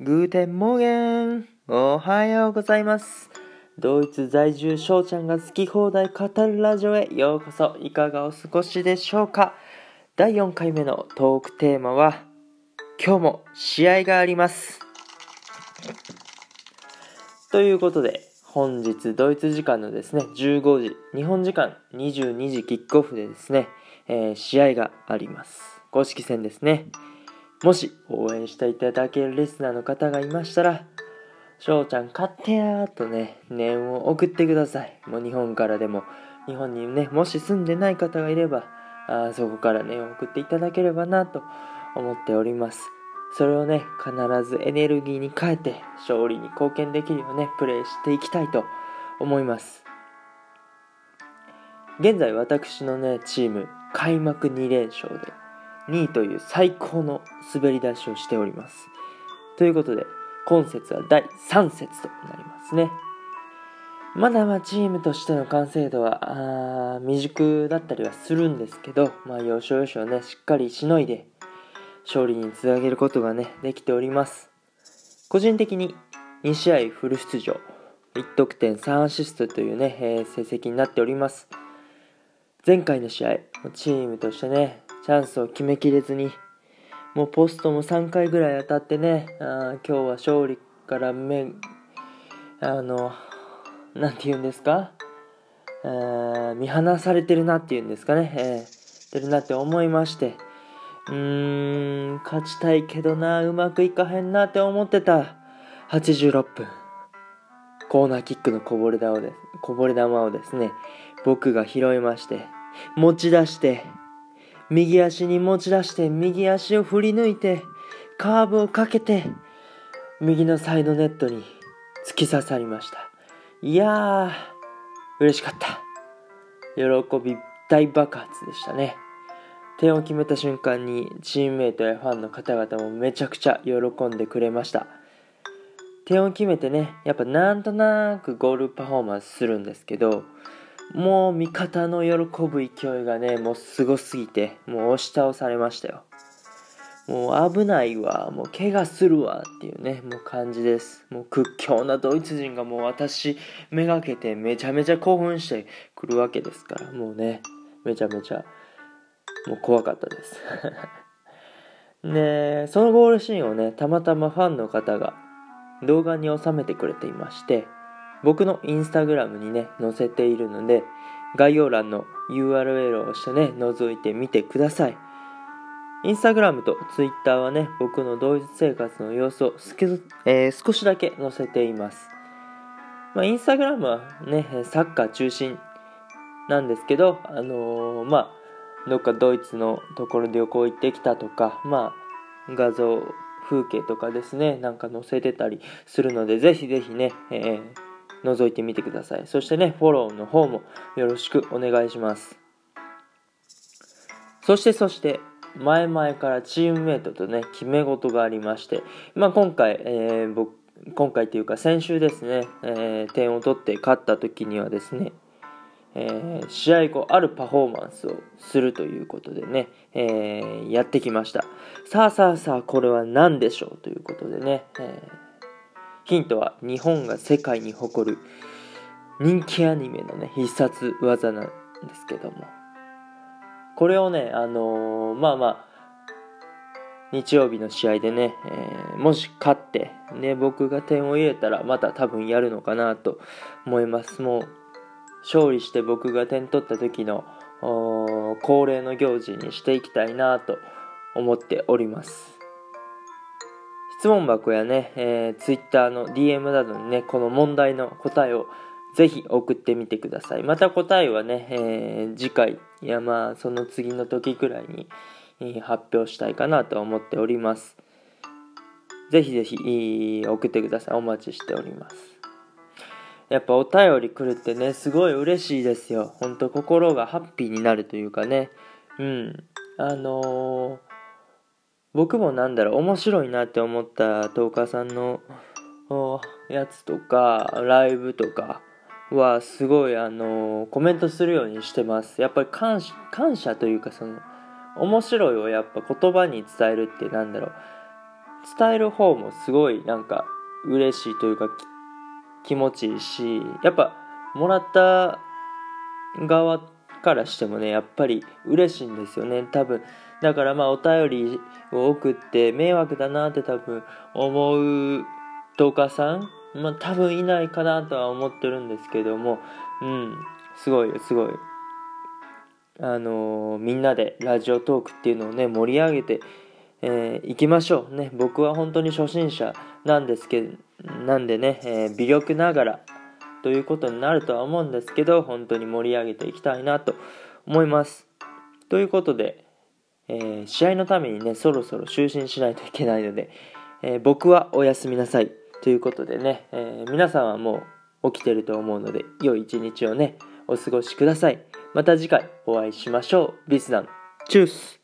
Guten Morgen おはようございます。ドイツ在住翔ちゃんが好き放題語るラジオへようこそ。いかがお過ごしでしょうか。第4回目のトークテーマは今日も試合があります。ということで本日ドイツ時間のですね15時日本時間22時キックオフでですね、えー、試合があります。公式戦ですね。もし応援していただけるリスナーの方がいましたら、翔ちゃん勝ってやーとね、念を送ってください。もう日本からでも、日本にね、もし住んでない方がいれば、あそこから念を送っていただければなと思っております。それをね、必ずエネルギーに変えて、勝利に貢献できるようね、プレーしていきたいと思います。現在私のね、チーム、開幕2連勝で、2位という最高の滑り出しをしております。ということで、今節は第3節となりますね。まだまあチームとしての完成度は未熟だったりはするんですけど、まあ要所要所ね、しっかりしのいで勝利につなげることがね、できております。個人的に2試合フル出場、1得点3アシストというね、えー、成績になっております。前回の試合、チームとしてね、チャンスを決めきれずに、もうポストも3回ぐらい当たってね、あ今日は勝利から目、あの、なんて言うんですか、えー見放されてるなっていうんですかね、えー、てるなって思いまして、うーん、勝ちたいけどな、うまくいかへんなって思ってた。86分。コーナーキックのこぼれ球をです、こぼれ球をですね、僕が拾いまして、持ち出して、右足に持ち出して右足を振り抜いてカーブをかけて右のサイドネットに突き刺さりました。いやー嬉しかった。喜び大爆発でしたね。点を決めた瞬間にチームメイトやファンの方々もめちゃくちゃ喜んでくれました。点を決めてねやっぱなんとなくゴールパフォーマンスするんですけどもう味方の喜ぶ勢いがね、もうすごすぎて、もう押し倒されましたよ。もう危ないわ、もう怪我するわっていうね、もう感じです。もう屈強なドイツ人がもう私めがけてめちゃめちゃ興奮してくるわけですから、もうね、めちゃめちゃ、もう怖かったです。ねそのゴールシーンをね、たまたまファンの方が動画に収めてくれていまして、僕のインスタグラムにね、載せているので、概要欄の URL を押してね、覗いてみてください。インスタグラムとツイッターはね、僕の同一生活の様子をえー、少しだけ載せています。まあ、インスタグラムはね、サッカー中心なんですけど、あのー、まあ、どっかドイツのところで旅行行ってきたとか、まあ、画像、風景とかですね、なんか載せてたりするので、ぜひぜひね、えー覗いてみてください。そしてね、フォローの方もよろしくお願いします。そしてそして、前々からチームメイトとね、決め事がありまして、まあ今回、えー、僕、今回というか先週ですね、えー、点を取って勝った時にはですね、えー、試合後あるパフォーマンスをするということでね、えー、やってきましたさあさあさあこれは何でしょうということでね、えーヒントは日本が世界に誇る人気アニメのね、必殺技なんですけども。これをね、あのー、まあまあ、日曜日の試合でね、えー、もし勝って、ね、僕が点を入れたらまた多分やるのかなと思います。もう、勝利して僕が点取った時の恒例の行事にしていきたいなと思っております。質問箱やね、えー、Twitter の DM などにね、この問題の答えをぜひ送ってみてください。また答えはね、えー、次回、いやまあその次の時くらいに、発表したいかなと思っております。ぜひぜひ送ってください。お待ちしております。やっぱお便り来るってね、すごい嬉しいですよ。ほんと心がハッピーになるというかね。うん。あのー僕もなんだろう、面白いなって思ったトーカーさんのやつとか、ライブとかはすごいあのコメントするようにしてます。やっぱり感感謝というかその、面白いをやっぱ言葉に伝えるってなんだろう、伝える方もすごいなんか嬉しいというか気持ちいいしやっぱもらった側からしてもねやっぱり嬉しいんですよね多分だからまあお便りを送って迷惑だなって多分思うトーカーさんまあ多分いないかなとは思ってるんですけどもうんすごいすごい。あのー、みんなでラジオトークっていうのをね盛り上げてえー、行きましょうね。僕は本当に初心者なんですけどなんでね、えー、微力ながらということになるとは思うんですけど本当に盛り上げていきたいなと思います。ということで、えー、試合のためにねそろそろ就寝しないといけないので、え僕はおやすみなさい。ということでね、え皆さんはもう起きてると思うので良い一日をねお過ごしください。また次回お会いしましょう。ビスダン。チュース。